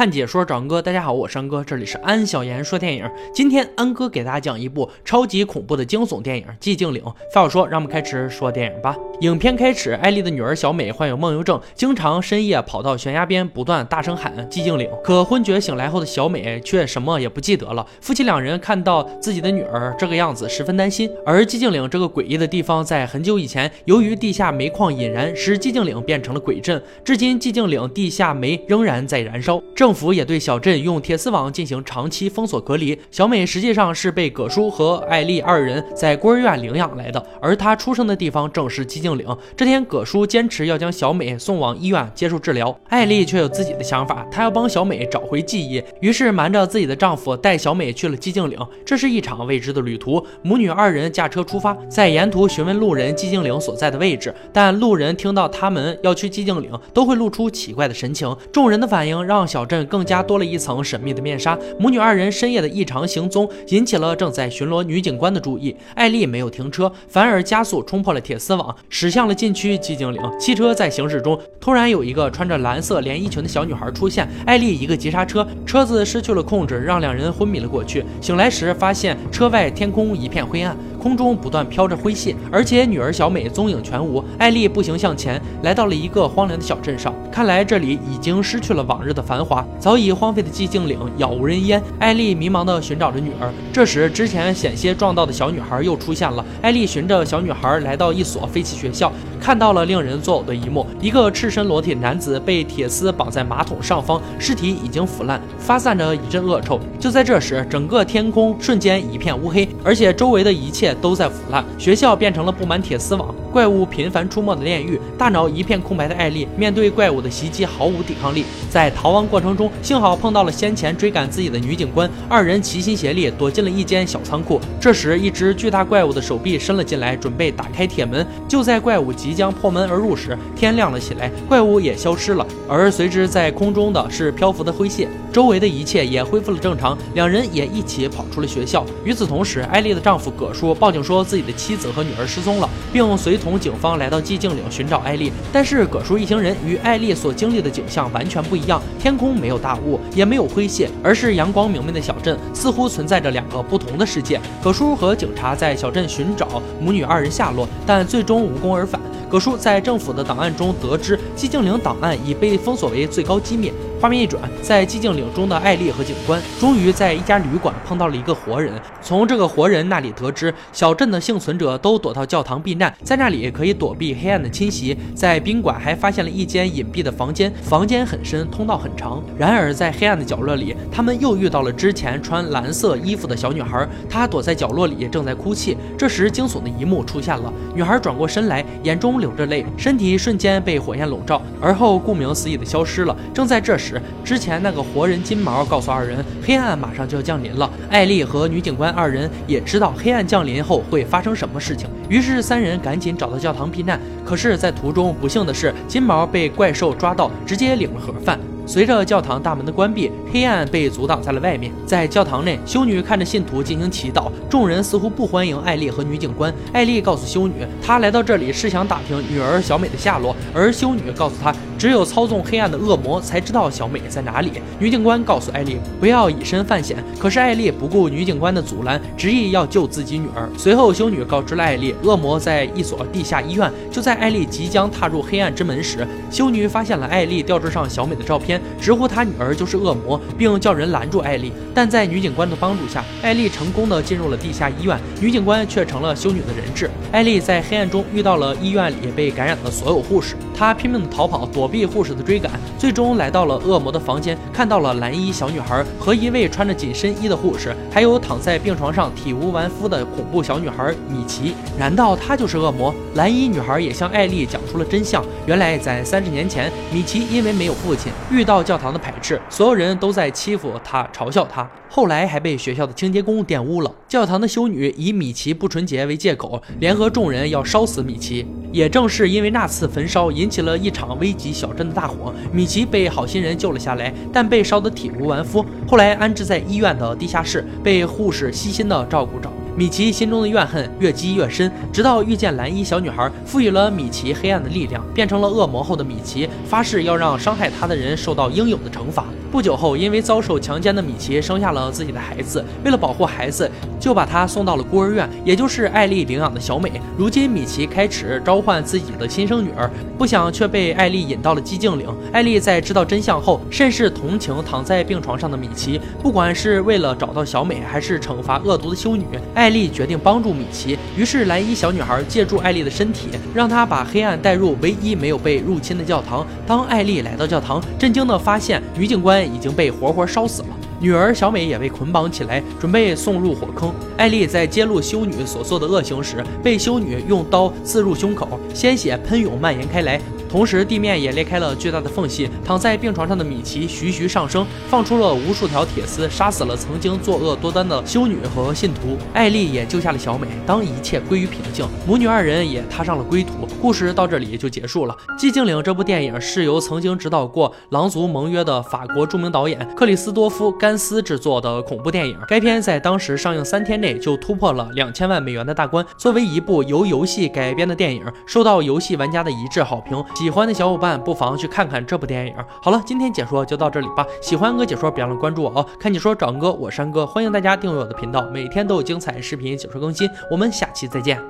看解说找安哥，大家好，我是安哥，这里是安小言说电影。今天安哥给大家讲一部超级恐怖的惊悚电影《寂静岭》。废话少说，让我们开始说电影吧。影片开始，艾丽的女儿小美患有梦游症，经常深夜跑到悬崖边，不断大声喊“寂静岭”。可昏厥醒来后的小美却什么也不记得了。夫妻两人看到自己的女儿这个样子，十分担心。而寂静岭这个诡异的地方，在很久以前，由于地下煤矿引燃，使寂静岭变成了鬼镇。至今，寂静岭地下煤仍然在燃烧。正政府也对小镇用铁丝网进行长期封锁隔离。小美实际上是被葛叔和艾丽二人在孤儿院领养来的，而她出生的地方正是寂静岭。这天，葛叔坚持要将小美送往医院接受治疗，艾丽却有自己的想法，她要帮小美找回记忆，于是瞒着自己的丈夫带小美去了寂静岭。这是一场未知的旅途，母女二人驾车出发，在沿途询问路人寂静岭所在的位置，但路人听到他们要去寂静岭，都会露出奇怪的神情。众人的反应让小镇更加多了一层神秘的面纱。母女二人深夜的异常行踪引起了正在巡逻女警官的注意。艾丽没有停车，反而加速冲破了铁丝网，驶向了禁区寂静岭。汽车在行驶中，突然有一个穿着蓝色连衣裙的小女孩出现。艾丽一个急刹车，车子失去了控制，让两人昏迷了过去。醒来时，发现车外天空一片灰暗。空中不断飘着灰屑，而且女儿小美踪影全无。艾丽步行向前，来到了一个荒凉的小镇上。看来这里已经失去了往日的繁华，早已荒废的寂静岭杳无人烟。艾丽迷茫地寻找着女儿。这时，之前险些撞到的小女孩又出现了。艾丽循着小女孩来到一所废弃学校，看到了令人作呕的一幕：一个赤身裸体男子被铁丝绑在马桶上方，尸体已经腐烂，发散着一阵恶臭。就在这时，整个天空瞬间一片乌黑，而且周围的一切。都在腐烂，学校变成了布满铁丝网、怪物频繁出没的炼狱。大脑一片空白的艾丽面对怪物的袭击毫无抵抗力，在逃亡过程中，幸好碰到了先前追赶自己的女警官，二人齐心协力躲进了一间小仓库。这时，一只巨大怪物的手臂伸了进来，准备打开铁门。就在怪物即将破门而入时，天亮了起来，怪物也消失了，而随之在空中的是漂浮的灰屑，周围的一切也恢复了正常。两人也一起跑出了学校。与此同时，艾丽的丈夫葛叔报警说自己的妻子和女儿失踪了，并随同警方来到寂静岭寻找艾丽。但是葛叔一行人与艾丽所经历的景象完全不一样，天空没有大雾，也没有灰屑，而是阳光明媚的小镇，似乎存在着两个不同的世界。葛叔和警察在小镇寻找母女二人下落，但最终无功而返。葛叔在政府的档案中得知，寂静岭档案已被封锁为最高机密。画面一转，在寂静岭中的艾丽和警官终于在一家旅馆碰到了一个活人。从这个活人那里得知，小镇的幸存者都躲到教堂避难，在那里可以躲避黑暗的侵袭。在宾馆还发现了一间隐蔽的房间，房间很深，通道很长。然而在黑暗的角落里，他们又遇到了之前穿蓝色衣服的小女孩，她躲在角落里正在哭泣。这时惊悚的一幕出现了，女孩转过身来，眼中流着泪，身体瞬间被火焰笼罩，而后顾名思义的消失了。正在这时。之前那个活人金毛告诉二人，黑暗马上就要降临了。艾丽和女警官二人也知道黑暗降临后会发生什么事情，于是三人赶紧找到教堂避难。可是，在途中不幸的是，金毛被怪兽抓到，直接领了盒饭。随着教堂大门的关闭，黑暗被阻挡在了外面。在教堂内，修女看着信徒进行祈祷。众人似乎不欢迎艾丽和女警官。艾丽告诉修女，她来到这里是想打听女儿小美的下落，而修女告诉她，只有操纵黑暗的恶魔才知道小美在哪里。女警官告诉艾丽不要以身犯险，可是艾丽不顾女警官的阻拦，执意要救自己女儿。随后，修女告知了艾丽，恶魔在一所地下医院。就在艾丽即将踏入黑暗之门时，修女发现了艾丽吊坠上小美的照片。直呼她女儿就是恶魔，并叫人拦住艾丽。但在女警官的帮助下，艾丽成功的进入了地下医院，女警官却成了修女的人质。艾丽在黑暗中遇到了医院里被感染的所有护士，她拼命的逃跑，躲避护士的追赶，最终来到了恶魔的房间，看到了蓝衣小女孩和一位穿着紧身衣的护士，还有躺在病床上体无完肤的恐怖小女孩米奇。难道她就是恶魔？蓝衣女孩也向艾丽讲出了真相。原来在三十年前，米奇因为没有父亲，遇到。教堂的排斥，所有人都在欺负他，嘲笑他。后来还被学校的清洁工玷污了。教堂的修女以米奇不纯洁为借口，联合众人要烧死米奇。也正是因为那次焚烧，引起了一场危及小镇的大火。米奇被好心人救了下来，但被烧得体无完肤。后来安置在医院的地下室，被护士悉心的照顾着。米奇心中的怨恨越积越深，直到遇见蓝衣小女孩，赋予了米奇黑暗的力量，变成了恶魔后的米奇发誓要让伤害他的人受到应有的惩罚。不久后，因为遭受强奸的米奇生下了自己的孩子，为了保护孩子，就把他送到了孤儿院，也就是艾丽领养的小美。如今，米奇开始召唤自己的亲生女儿，不想却被艾丽引到了寂静岭。艾丽在知道真相后，甚是同情躺在病床上的米奇。不管是为了找到小美，还是惩罚恶毒的修女，艾艾丽决定帮助米奇。于是，蓝衣小女孩借助艾丽的身体，让她把黑暗带入唯一没有被入侵的教堂。当艾丽来到教堂，震惊地发现女警官已经被活活烧死了，女儿小美也被捆绑起来，准备送入火坑。艾丽在揭露修女所做的恶行时，被修女用刀刺入胸口，鲜血喷涌蔓延开来。同时，地面也裂开了巨大的缝隙。躺在病床上的米奇徐徐上升，放出了无数条铁丝，杀死了曾经作恶多端的修女和信徒。艾丽也救下了小美。当一切归于平静，母女二人也踏上了归途。故事到这里就结束了。《寂静岭》这部电影是由曾经指导过《狼族盟约》的法国著名导演克里斯多夫·甘斯制作的恐怖电影。该片在当时上映三天内就突破了两千万美元的大关。作为一部由游戏改编的电影，受到游戏玩家的一致好评。喜欢的小伙伴不妨去看看这部电影。好了，今天解说就到这里吧。喜欢哥解说，别忘了关注我哦。看解说找哥，我山哥，欢迎大家订阅我的频道，每天都有精彩视频解说更新。我们下期再见。